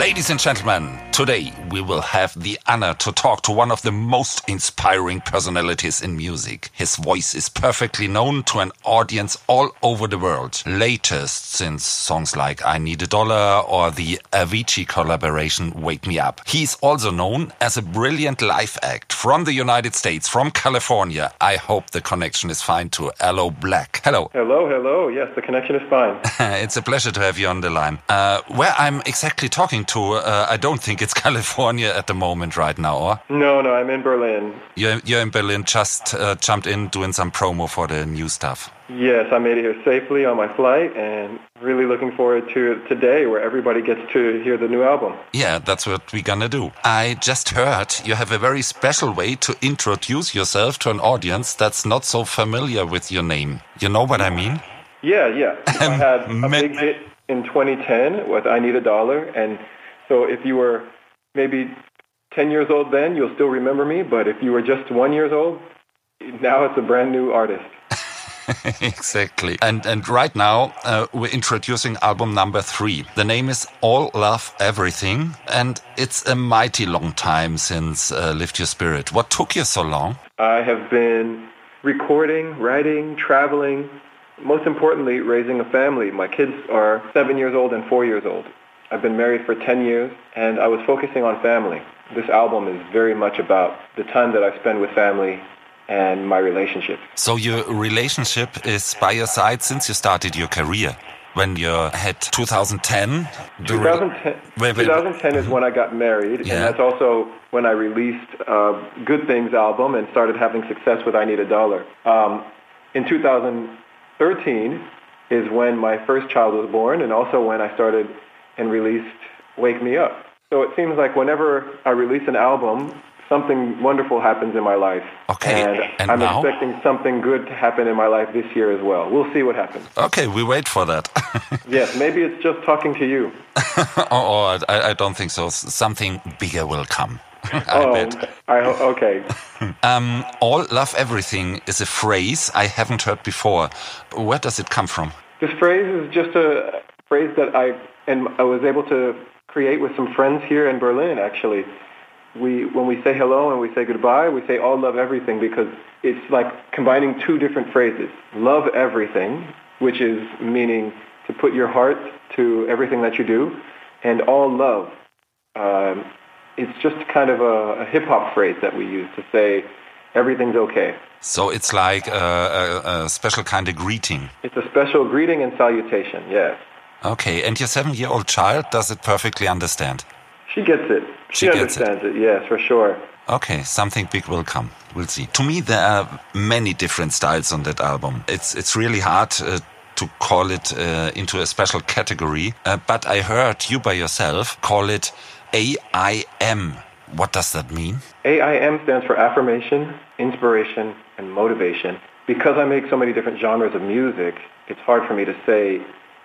Ladies and gentlemen, today we will have the honor to talk to one of the most inspiring personalities in music. His voice is perfectly known to an audience all over the world. Latest since songs like I Need a Dollar or the Avicii collaboration Wake Me Up. He's also known as a brilliant live act from the United States, from California. I hope the connection is fine to Aloe Blacc. Hello. Hello, hello. Yes, the connection is fine. it's a pleasure to have you on the line. Uh, where I'm exactly talking to, uh, I don't think it's California at the moment right now, or? No, no, I'm in Berlin. You're, you're in Berlin, just uh, jumped in doing some promo for the new stuff. Yes, I made it here safely on my flight and really looking forward to today where everybody gets to hear the new album. Yeah, that's what we're gonna do. I just heard you have a very special way to introduce yourself to an audience that's not so familiar with your name. You know what I mean? Yeah, yeah. I had a big hit in 2010 with I Need a Dollar and so if you were maybe 10 years old then, you'll still remember me, but if you were just one years old, now it's a brand new artist. exactly. And and right now uh, we're introducing album number three. The name is All Love Everything, and it's a mighty long time since uh, Lift Your Spirit. What took you so long? I have been recording, writing, traveling, most importantly, raising a family. My kids are seven years old and four years old. I've been married for 10 years, and I was focusing on family. This album is very much about the time that I spend with family and my relationship. So your relationship is by your side since you started your career? When you had 2010? 2010, 2010 is when I got married, yeah. and that's also when I released uh, Good Things album and started having success with I Need a Dollar. Um, in 2013 is when my first child was born, and also when I started and released Wake Me Up. So it seems like whenever I release an album, something wonderful happens in my life. Okay. And, and I'm now? expecting something good to happen in my life this year as well. We'll see what happens. Okay, we wait for that. yes, maybe it's just talking to you. oh, oh I, I, don't think so. Something bigger will come. I oh, bet. I, okay. um, all love everything is a phrase I haven't heard before. Where does it come from? This phrase is just a phrase that I and I was able to create with some friends here in Berlin. Actually, we when we say hello and we say goodbye, we say all love everything because it's like combining two different phrases. Love everything, which is meaning to put your heart to everything that you do, and all love. Um, it's just kind of a, a hip hop phrase that we use to say everything's okay. So it's like a, a, a, special kind of greeting. It's a special greeting and salutation, yes. Okay, and your seven-year-old child does it perfectly understand? She gets it. She, she understands it. it, yes, for sure. Okay, something big will come. We'll see. To me, there are many different styles on that album. It's it's really hard uh, to call it uh, into a special category, uh, but I heard you by yourself call it AIM. What does that mean? AIM stands for affirmation, inspiration, and motivation. Because I make so many different genres of music, it's hard for me to say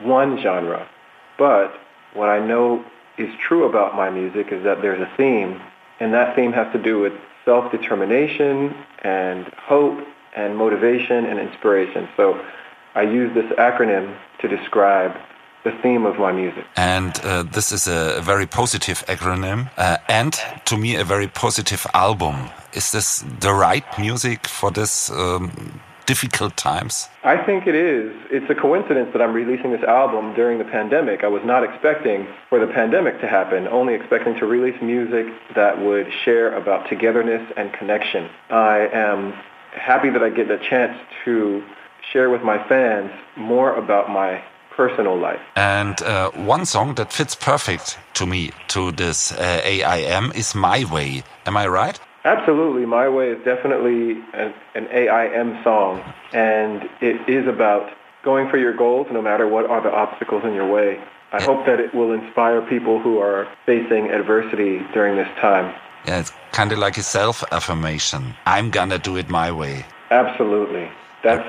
one genre. But what I know is true about my music is that there's a theme, and that theme has to do with self-determination and hope and motivation and inspiration. So I use this acronym to describe the theme of my music. And uh, this is a very positive acronym, uh, and to me, a very positive album. Is this the right music for this um, difficult times? I think it is. It's a coincidence that I'm releasing this album during the pandemic. I was not expecting for the pandemic to happen, only expecting to release music that would share about togetherness and connection. I am happy that I get the chance to share with my fans more about my personal life. And uh, one song that fits perfect to me, to this uh, AIM, is My Way. Am I right? Absolutely. My Way is definitely an, an AIM song, and it is about going for your goals no matter what are the obstacles in your way. I hope that it will inspire people who are facing adversity during this time. Yeah, it's kind of like a self-affirmation. I'm gonna do it my way. Absolutely. That's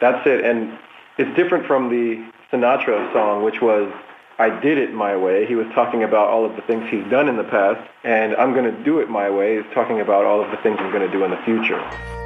that's it, and it's different from the Sinatra song, which was I did it my way. He was talking about all of the things he's done in the past, and I'm going to do it my way is talking about all of the things I'm going to do in the future.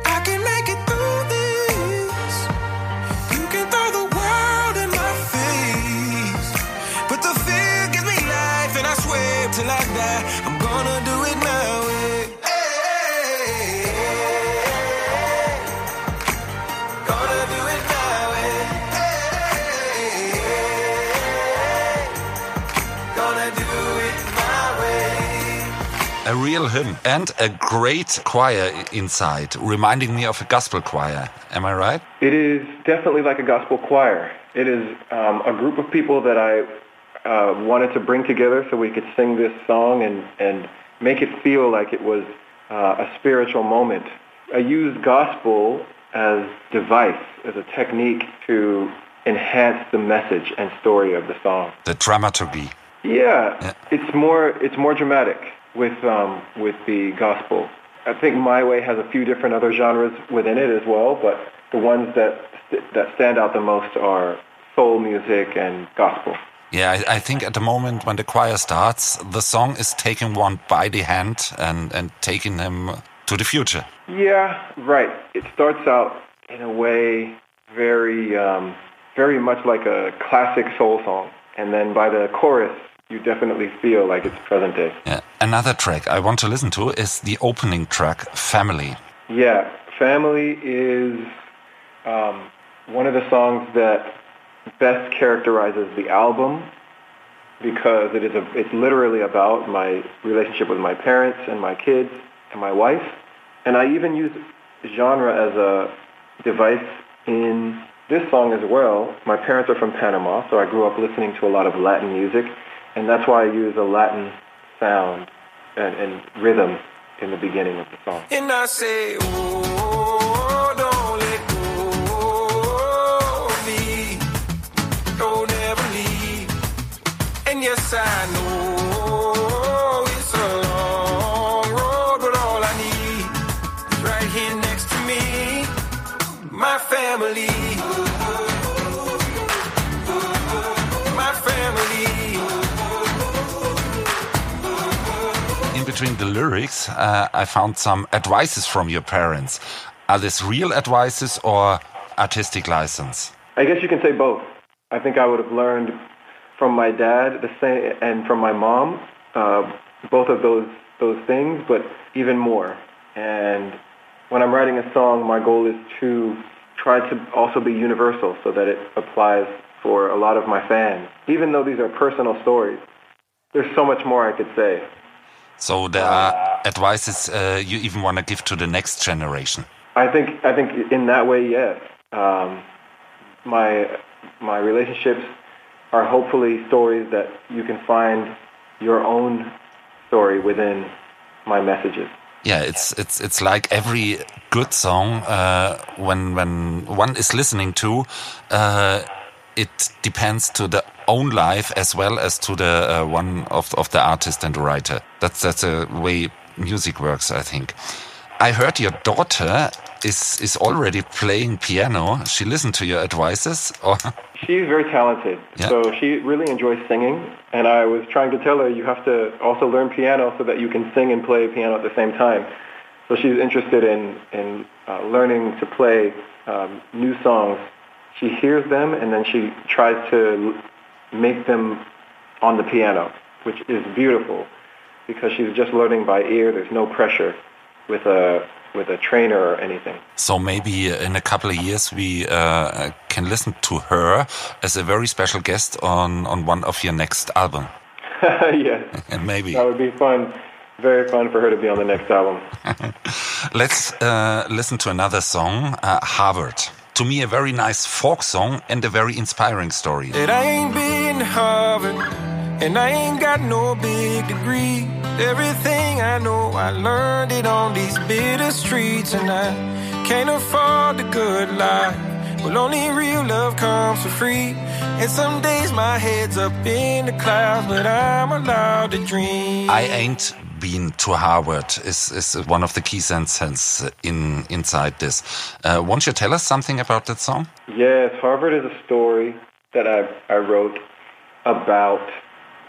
Real hymn and a great choir inside, reminding me of a gospel choir. Am I right? It is definitely like a gospel choir. It is um, a group of people that I uh, wanted to bring together so we could sing this song and, and make it feel like it was uh, a spiritual moment. I used gospel as device, as a technique to enhance the message and story of the song. The dramaturgy. Yeah, yeah. it's more it's more dramatic with um, with the gospel. I think My Way has a few different other genres within it as well, but the ones that that stand out the most are soul music and gospel. Yeah, I, I, think at the moment when the choir starts, the song is taking one by the hand and, and taking him to the future. Yeah, right. It starts out in a way very, um, very much like a classic soul song, and then by the chorus, you definitely feel like it's present day. Yeah. Another track I want to listen to is the opening track, Family. Yeah, Family is um, one of the songs that best characterizes the album because it is a, it's literally about my relationship with my parents and my kids and my wife. And I even use genre as a device in this song as well. My parents are from Panama, so I grew up listening to a lot of Latin music, and that's why I use a Latin sound and, and rhythm in the beginning of the song. And I say, oh. yes, I know Between the lyrics, uh, I found some advices from your parents. Are these real advices or artistic license? I guess you can say both. I think I would have learned from my dad the same and from my mom uh, both of those those things but even more and when i'm writing a song my goal is to try to also be universal so that it applies for a lot of my fans even though these are personal stories there's so much more i could say so there are advices uh, you even want to give to the next generation i think i think in that way yes um, my my relationships are hopefully stories that you can find your own story within my messages. Yeah, it's it's it's like every good song uh, when when one is listening to, uh, it depends to the own life as well as to the uh, one of of the artist and the writer. That's that's a way music works, I think. I heard your daughter is is already playing piano. She listened to your advices, or she's very talented. Yeah. So she really enjoys singing, and I was trying to tell her you have to also learn piano so that you can sing and play piano at the same time. So she's interested in in uh, learning to play um, new songs. She hears them and then she tries to make them on the piano, which is beautiful because she's just learning by ear. There's no pressure with a with a trainer or anything. So maybe in a couple of years we uh, can listen to her as a very special guest on on one of your next album. yes, and maybe that would be fun. Very fun for her to be on the next album. Let's uh, listen to another song, uh, Harvard. To me, a very nice folk song and a very inspiring story. It ain't been Harvard. And I ain't got no big degree. Everything I know, I learned it on these bitter streets. And I can't afford the good life. Well, only real love comes for free. And some days my head's up in the clouds, but I'm allowed to dream. I ain't been to Harvard is, is one of the key sentences in inside this. Uh, won't you tell us something about that song? Yes, Harvard is a story that I, I wrote about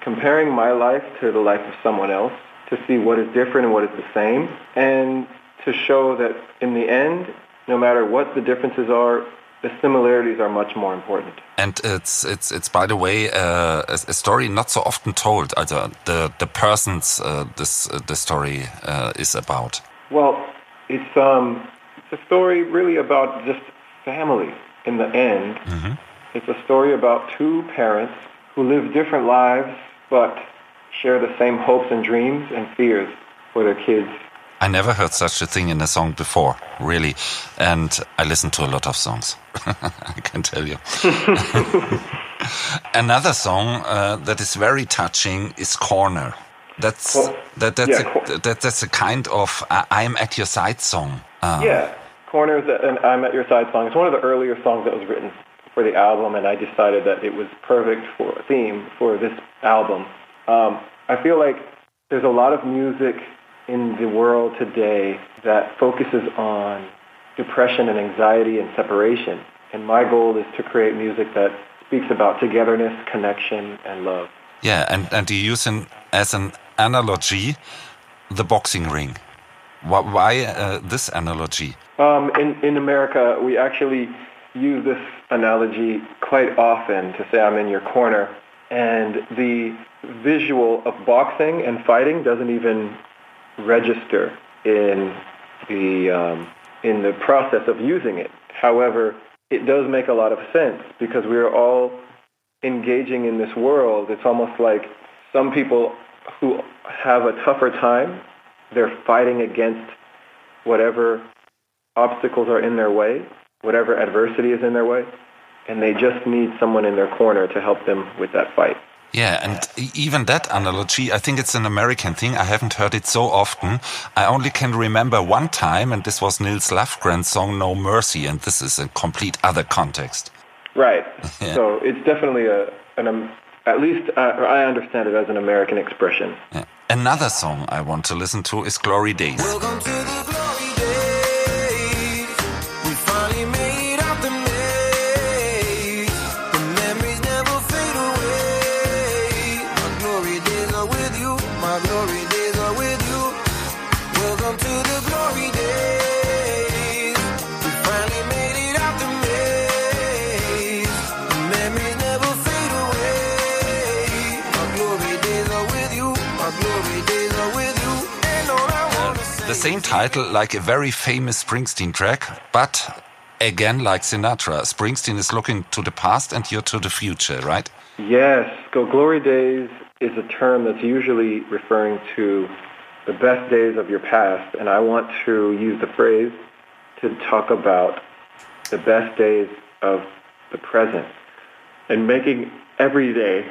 comparing my life to the life of someone else to see what is different and what is the same, and to show that in the end, no matter what the differences are, the similarities are much more important. And it's it's it's by the way uh, a, a, story not so often told. Also the the persons uh, this uh, the story uh, is about. Well, it's um it's a story really about just family. In the end, mm -hmm. it's a story about two parents who live different lives but share the same hopes and dreams and fears for for their kids. I never heard such a thing in a song before, really. And I listen to a lot of songs, I can tell you. Another song uh, that is very touching is Corner. That's that, that's yeah, a, that, that's a kind of uh, I'm at your side song. Uh, Yeah, Corners and I'm at Your Side song. It's one of the earlier songs that was written for the album, and I decided that it was perfect for a theme for this album. Um, I feel like there's a lot of music in the world today that focuses on depression and anxiety and separation. And my goal is to create music that speaks about togetherness, connection, and love. Yeah, and, and you use an, as an analogy the boxing ring. Why, why uh, this analogy? Um, in, in America, we actually use this analogy quite often to say I'm in your corner. And the visual of boxing and fighting doesn't even register in the, um, in the process of using it. However, it does make a lot of sense because we are all engaging in this world. It's almost like some people who have a tougher time, they're fighting against whatever obstacles are in their way, whatever adversity is in their way, and they just need someone in their corner to help them with that fight. Yeah, and e- even that analogy, I think it's an American thing. I haven't heard it so often. I only can remember one time, and this was Nils Lofgren's song No Mercy, and this is a complete other context. Right. Yeah. So it's definitely a, an, um, at least uh, I understand it as an American expression. Yeah. Another song I want to listen to is Glory Days. Welcome to the glory days. Same title like a very famous Springsteen track, but again, like Sinatra, Springsteen is looking to the past and you're to the future, right? Yes, go glory days is a term that's usually referring to the best days of your past, and I want to use the phrase to talk about the best days of the present and making every day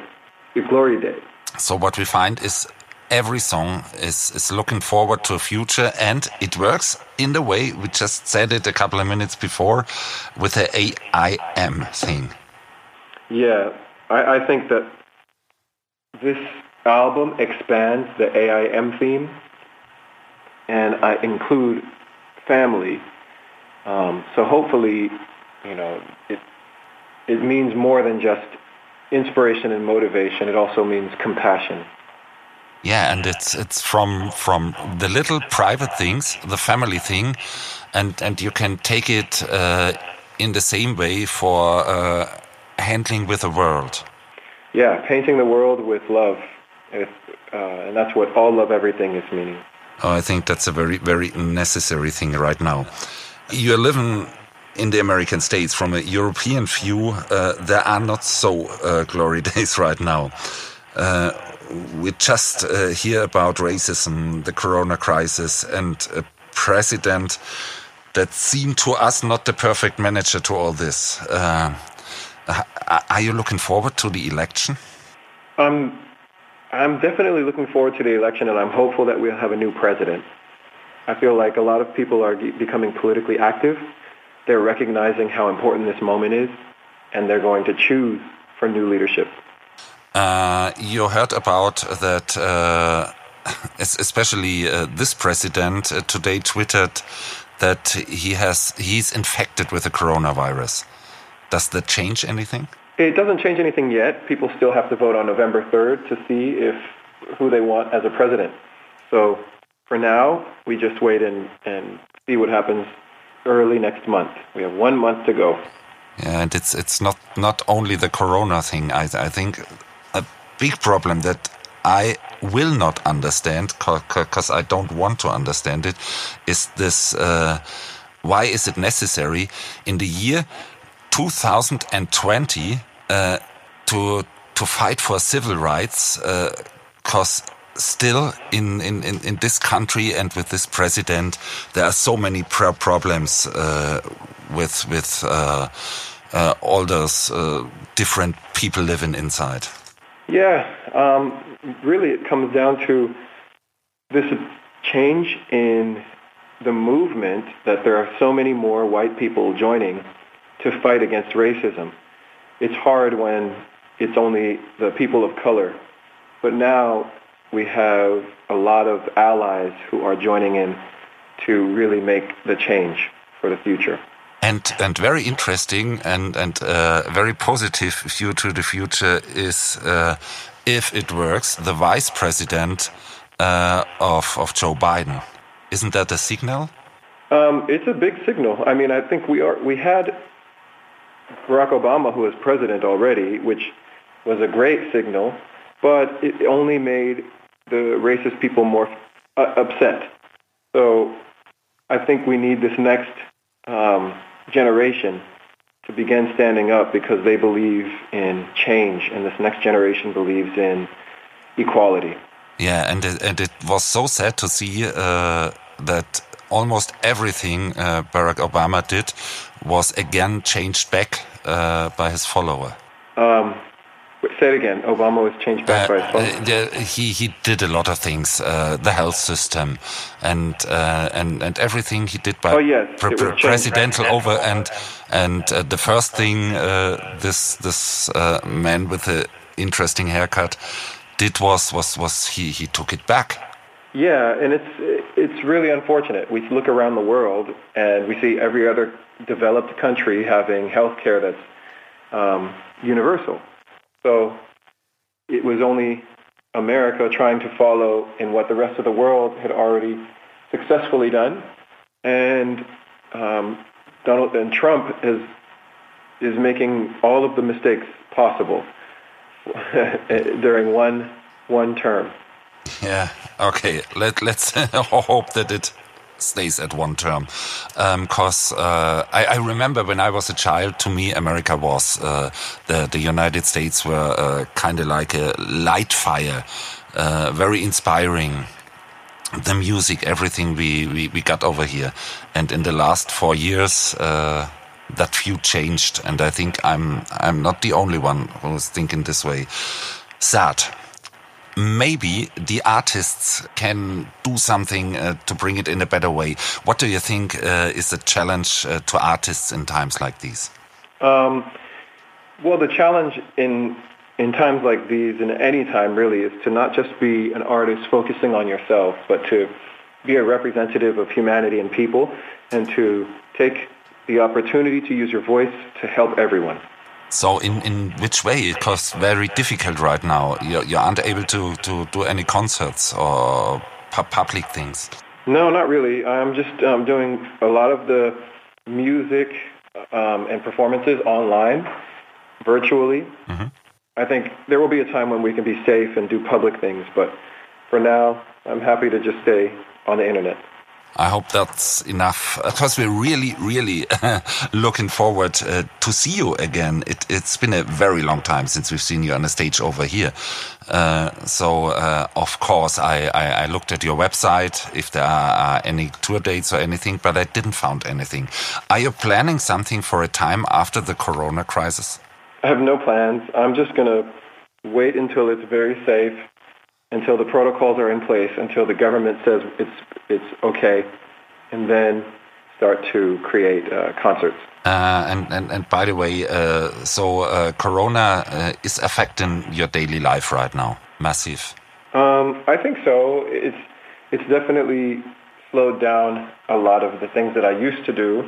a glory day. So what we find is every song is, is looking forward to a future and it works in the way we just said it a couple of minutes before with the AIM thing. Yeah, I, I think that this album expands the AIM theme, and I include family. Um, so hopefully, you know, it it means more than just inspiration and motivation. It also means compassion. Yeah, and it's it's from from the little private things, the family thing, and and you can take it uh, in the same way for uh, handling with the world. Yeah, painting the world with love, uh, and that's what all love everything is meaning. Oh, I think that's a very very necessary thing right now. You're living in the American states. From a European view, uh, there are not so uh, glory days right now. We just uh, hear about racism, the corona crisis, and a president that seemed to us not the perfect manager to all this. Uh, are you looking forward to the election? I'm, I'm definitely looking forward to the election, and I'm hopeful that we'll have a new president. I feel like a lot of people are becoming politically active. They're recognizing how important this moment is, and they're going to choose for new leadership. Uh, you heard about that, uh, especially uh, this president uh, today tweeted that he has he's infected with the coronavirus. Does that change anything? It doesn't change anything yet. People still have to vote on November 3rd to see if who they want as a president. So for now, we just wait and, and see what happens early next month. We have one month to go. Yeah, and it's it's not not only the corona thing. I I think big problem that I will not understand because I don't want to understand it is this. Uh, why is it necessary in the year 2020 uh, to to fight for civil rights? Because still in, in, in, in, this country and with this president, there are so many pro problems uh, with with uh, uh, all those uh, different people living inside. Yeah, um, really, it comes down to this change in the movement that there are so many more white people joining to fight against racism. It's hard when it's only the people of color. But now we have a lot of allies who are joining in to really make the change for the future. And and very interesting and and uh, very positive view to the future is uh, if it works, the vice president uh, of of Joe Biden. Isn't that a signal? Um, it's a big signal. I mean, I think we are we had Barack Obama, who was president already, which was a great signal, but it only made the racist people more uh, upset. So I think we need this next um, generation to begin standing up because they believe in change, and this next generation believes in equality. Yeah, and it, and it was so sad to see uh, that almost everything uh, Barack Obama did was again changed back uh, by his follower. Um, say it again. Obama was changed back by his. Uh, he he did a lot of things, uh, the health system, and uh, and and everything he did by oh, yes. pre pre presidential over and and uh, the first thing this this man with the interesting haircut did was was was he he took it back yeah, and it's it's really unfortunate. We look around the world and we see every other developed country having health care that's um, universal. So it was only America trying to follow in what the rest of the world had already successfully done, and um, Donald and Trump is is making all of the mistakes possible during one one term. Yeah. Okay. Let Let's hope that it stays at one term. Because um, uh, I, I, remember when I was a child, to me, America was uh, the the United States were uh, kind of like a light fire, uh, very inspiring. The music, everything we, we, we got over here, and in the last four years, uh, that view changed, and I think I'm I'm not the only one who's thinking this way. Sad maybe the artists can do something uh, to bring it in a better way. What do you think uh, is the challenge uh, to artists in times like these? Um, well, the challenge in in times like these, in any time really, is to not just be an artist focusing on yourself, but to be a representative of humanity and people, and to take the opportunity to use your voice to help everyone. So in, in which way? Because very difficult right now. You, you aren't able to, to do any concerts or pu public things. No, not really. I'm just um, doing a lot of the music um, and performances online, virtually. Mm -hmm. I think there will be a time when we can be safe and do public things, but for now, I'm happy to just stay on the internet. I hope that's enough because we're really, really looking forward uh, to see you again. It, has been a very long time since we've seen you on the stage over here. Uh, so, uh, of course, I, I, I, looked at your website if there are any tour dates or anything, but I didn't find anything. Are you planning something for a time after the corona crisis? I have no plans. I'm just going to wait until it's very safe until the protocols are in place, until the government says it's it's okay, and then start to create uh, concerts. Uh, and, and and by the way, uh, so uh, Corona uh, is affecting your daily life right now, massive. Um, I think so. It's it's definitely slowed down a lot of the things that I used to do,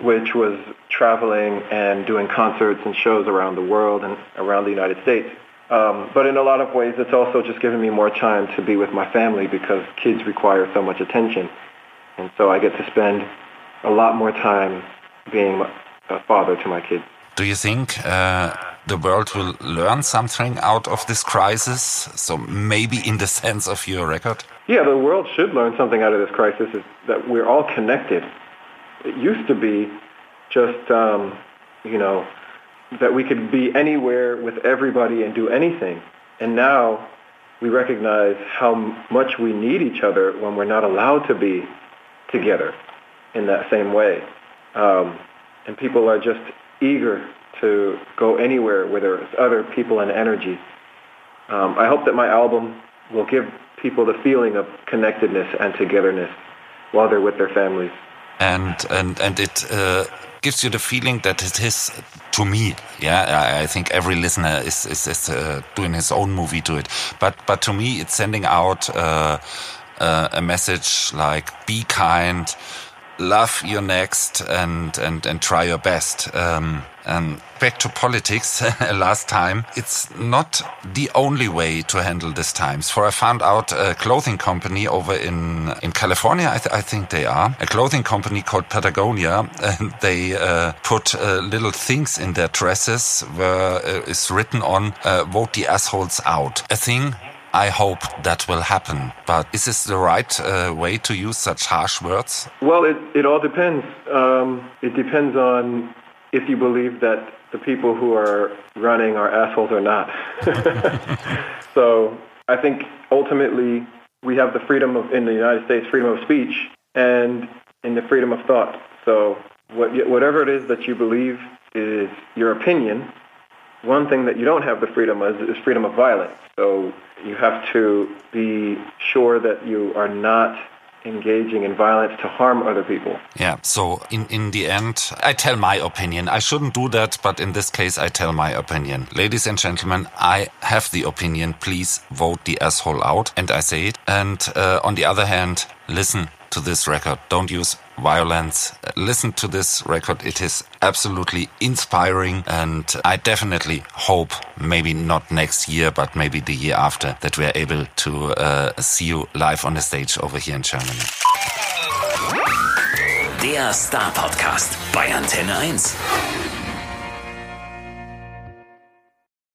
which was traveling and doing concerts and shows around the world and around the United States. Um, but in a lot of ways, it's also just given me more time to be with my family because kids require so much attention. And so I get to spend a lot more time being a father to my kids. Do you think uh, the world will learn something out of this crisis? So maybe in the sense of your record? Yeah, the world should learn something out of this crisis is that we're all connected. It used to be just, um, you know, that we could be anywhere with everybody and do anything. And now we recognize how much we need each other when we're not allowed to be together in that same way. Um, and people are just eager to go anywhere where there's other people and energy. Um, I hope that my album will give people the feeling of connectedness and togetherness while they're with their families. And and and it uh, gives you the feeling that it is to me. Yeah, I, think every listener is is, is uh, doing his own movie to it. But but to me, it's sending out uh, uh a message like be kind love your next and and and try your best. Um, um, back to politics last time. It's not the only way to handle these times. For I found out a clothing company over in in California. I, th I think they are a clothing company called Patagonia, and they uh, put uh, little things in their dresses where uh, is written on uh, "Vote the assholes out." A thing I hope that will happen. But is this the right uh, way to use such harsh words? Well, it, it all depends. Um, it depends on if you believe that the people who are running are assholes or not. so I think ultimately we have the freedom of, in the United States, freedom of speech and in the freedom of thought. So what, whatever it is that you believe is your opinion, one thing that you don't have the freedom of is, is freedom of violence. So you have to be sure that you are not engaging in violence to harm other people. Yeah, so in, in the end, I tell my opinion. I shouldn't do that, but in this case, I tell my opinion. Ladies and gentlemen, I have the opinion. Please vote the asshole out. And I say it. And uh, on the other hand, listen to this record. Don't use violence. Listen to this record. It is absolutely inspiring. And I definitely hope, maybe not next year, but maybe the year after, that we are able to uh, see you live on the stage over here in Germany. Der Star Podcast bei Antenne 1.